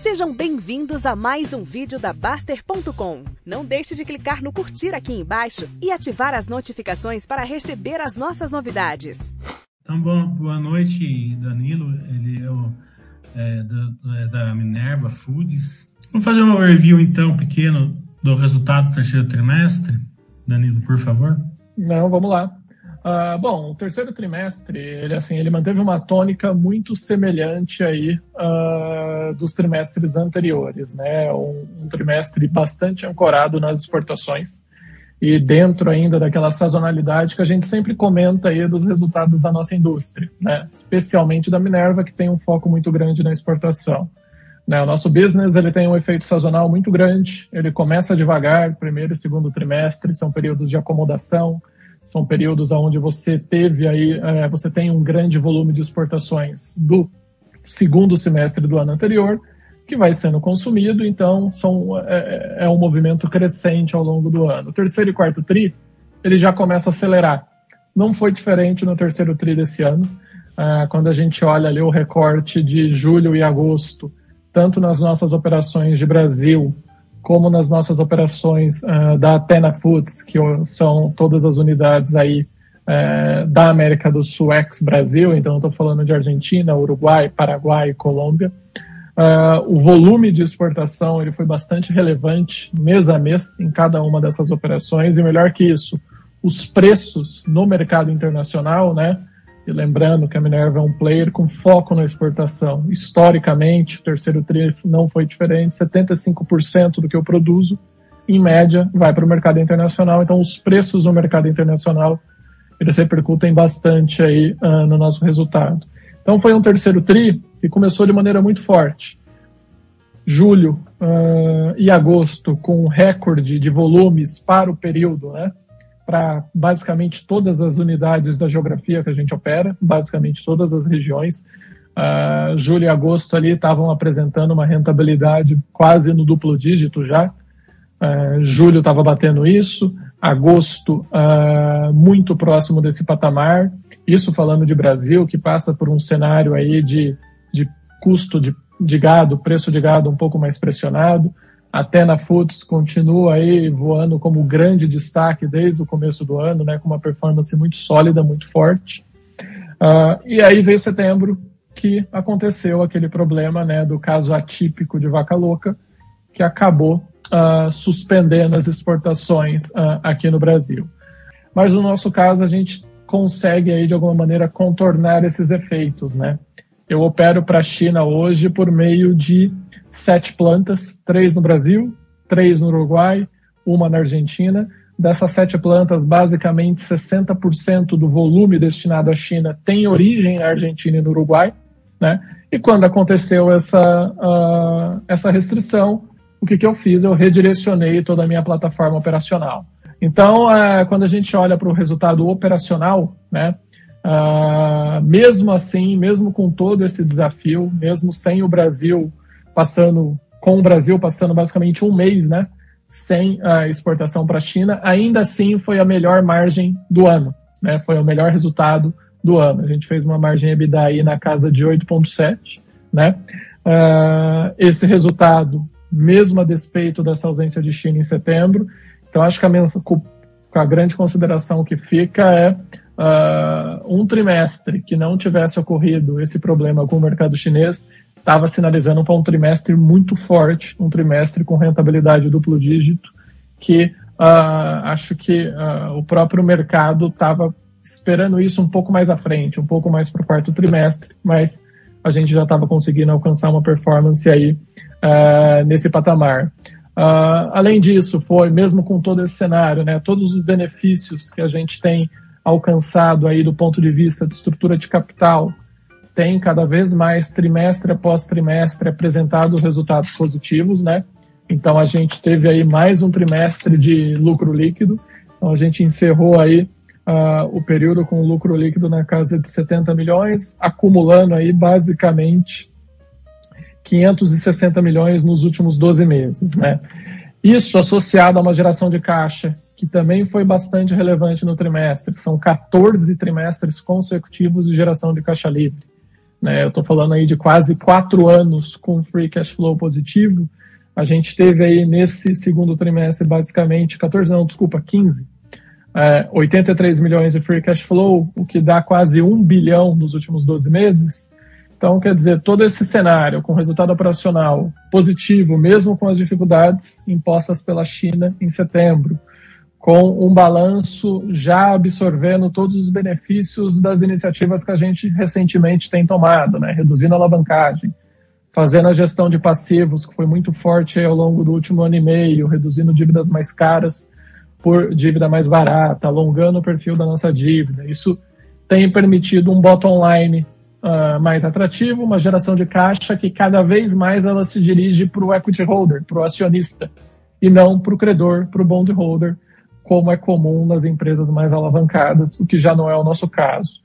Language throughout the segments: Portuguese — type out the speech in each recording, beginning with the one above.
Sejam bem-vindos a mais um vídeo da Baster.com. Não deixe de clicar no curtir aqui embaixo e ativar as notificações para receber as nossas novidades. Então, bom, boa noite, Danilo. Ele é, o, é, do, é da Minerva Foods. Vamos fazer um review, então, pequeno do resultado do terceiro trimestre. Danilo, por favor. Não, vamos lá. Uh, bom, o terceiro trimestre, ele assim, ele manteve uma tônica muito semelhante aí uh, dos trimestres anteriores, né? Um, um, trimestre bastante ancorado nas exportações e dentro ainda daquela sazonalidade que a gente sempre comenta aí dos resultados da nossa indústria, né? Especialmente da Minerva, que tem um foco muito grande na exportação. Né? O nosso business ele tem um efeito sazonal muito grande. Ele começa devagar, primeiro e segundo trimestre são períodos de acomodação são períodos onde você teve aí, é, você tem um grande volume de exportações do segundo semestre do ano anterior, que vai sendo consumido, então são, é, é, é um movimento crescente ao longo do ano. O terceiro e quarto TRI, ele já começa a acelerar. Não foi diferente no terceiro TRI desse ano. Ah, quando a gente olha ali o recorte de julho e agosto, tanto nas nossas operações de Brasil como nas nossas operações uh, da Atena Foods, que são todas as unidades aí uh, da América do Sul, ex-Brasil, então estou falando de Argentina, Uruguai, Paraguai e Colômbia. Uh, o volume de exportação ele foi bastante relevante mês a mês em cada uma dessas operações, e melhor que isso, os preços no mercado internacional, né, e lembrando que a Minerva é um player com foco na exportação. Historicamente, o terceiro TRI não foi diferente. 75% do que eu produzo, em média, vai para o mercado internacional. Então, os preços no mercado internacional, eles repercutem bastante aí uh, no nosso resultado. Então, foi um terceiro TRI que começou de maneira muito forte. Julho uh, e agosto, com recorde de volumes para o período, né? Para basicamente todas as unidades da geografia que a gente opera, basicamente todas as regiões. Uh, julho e agosto ali estavam apresentando uma rentabilidade quase no duplo dígito já. Uh, julho estava batendo isso, agosto uh, muito próximo desse patamar. Isso falando de Brasil, que passa por um cenário aí de, de custo de, de gado, preço de gado um pouco mais pressionado. A Tena Foods continua aí voando como grande destaque desde o começo do ano, né, com uma performance muito sólida, muito forte. Uh, e aí veio setembro, que aconteceu aquele problema né, do caso atípico de vaca louca, que acabou uh, suspendendo as exportações uh, aqui no Brasil. Mas no nosso caso, a gente consegue aí de alguma maneira contornar esses efeitos, né? Eu opero para a China hoje por meio de sete plantas, três no Brasil, três no Uruguai, uma na Argentina. Dessas sete plantas, basicamente 60% do volume destinado à China tem origem na Argentina e no Uruguai. Né? E quando aconteceu essa, uh, essa restrição, o que, que eu fiz? Eu redirecionei toda a minha plataforma operacional. Então, uh, quando a gente olha para o resultado operacional, né, uh, mesmo assim, mesmo com todo esse desafio, mesmo sem o Brasil passando, com o Brasil passando basicamente um mês, né? Sem a exportação para a China, ainda assim foi a melhor margem do ano, né? Foi o melhor resultado do ano. A gente fez uma margem EBITDA aí na casa de 8,7, né? Uh, esse resultado, mesmo a despeito dessa ausência de China em setembro, então acho que a, a grande consideração que fica é uh, um trimestre que não tivesse ocorrido esse problema com o mercado chinês estava sinalizando para um trimestre muito forte, um trimestre com rentabilidade duplo dígito, que uh, acho que uh, o próprio mercado estava esperando isso um pouco mais à frente, um pouco mais para o quarto trimestre, mas a gente já estava conseguindo alcançar uma performance aí uh, nesse patamar. além disso, foi mesmo com todo esse cenário, né, todos os benefícios que a gente tem alcançado aí do ponto de vista de estrutura de capital, tem cada vez mais, trimestre após trimestre, apresentado resultados positivos, né? Então a gente teve aí mais um trimestre de lucro líquido. Então a gente encerrou aí uh, o período com lucro líquido na casa de 70 milhões, acumulando aí basicamente 560 milhões nos últimos 12 meses, né? Isso associado a uma geração de caixa que também foi bastante relevante no trimestre, são 14 trimestres consecutivos de geração de caixa livre. né? Eu estou falando aí de quase quatro anos com free cash flow positivo. A gente teve aí nesse segundo trimestre basicamente 14, não, desculpa, 15, é, 83 milhões de free cash flow, o que dá quase um bilhão nos últimos 12 meses. Então, quer dizer, todo esse cenário com resultado operacional positivo, mesmo com as dificuldades impostas pela China em setembro, com um balanço já absorvendo todos os benefícios das iniciativas que a gente recentemente tem tomado, né? reduzindo a alavancagem, fazendo a gestão de passivos, que foi muito forte ao longo do último ano e meio, reduzindo dívidas mais caras por dívida mais barata, alongando o perfil da nossa dívida. Isso tem permitido um bottom line uh, mais atrativo, uma geração de caixa que cada vez mais ela se dirige para o equity holder, para o acionista, e não para o credor, para o bond holder, como é comum nas empresas mais alavancadas, o que já não é o nosso caso.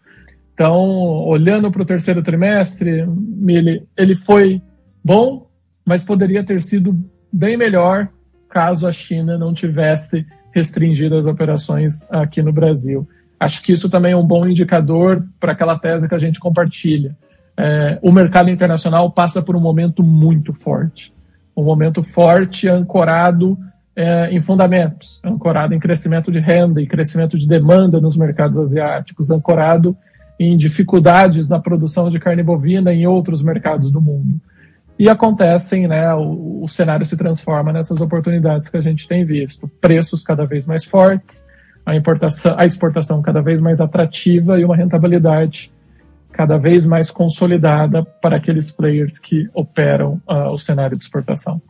Então, olhando para o terceiro trimestre, ele, ele foi bom, mas poderia ter sido bem melhor caso a China não tivesse restringido as operações aqui no Brasil. Acho que isso também é um bom indicador para aquela tese que a gente compartilha. É, o mercado internacional passa por um momento muito forte. Um momento forte ancorado é, em fundamentos, ancorado em crescimento de renda e crescimento de demanda nos mercados asiáticos, ancorado em dificuldades na produção de carne bovina em outros mercados do mundo. E acontecem, né, o, o cenário se transforma nessas oportunidades que a gente tem visto. Preços cada vez mais fortes, a, importação, a exportação cada vez mais atrativa e uma rentabilidade cada vez mais consolidada para aqueles players que operam uh, o cenário de exportação.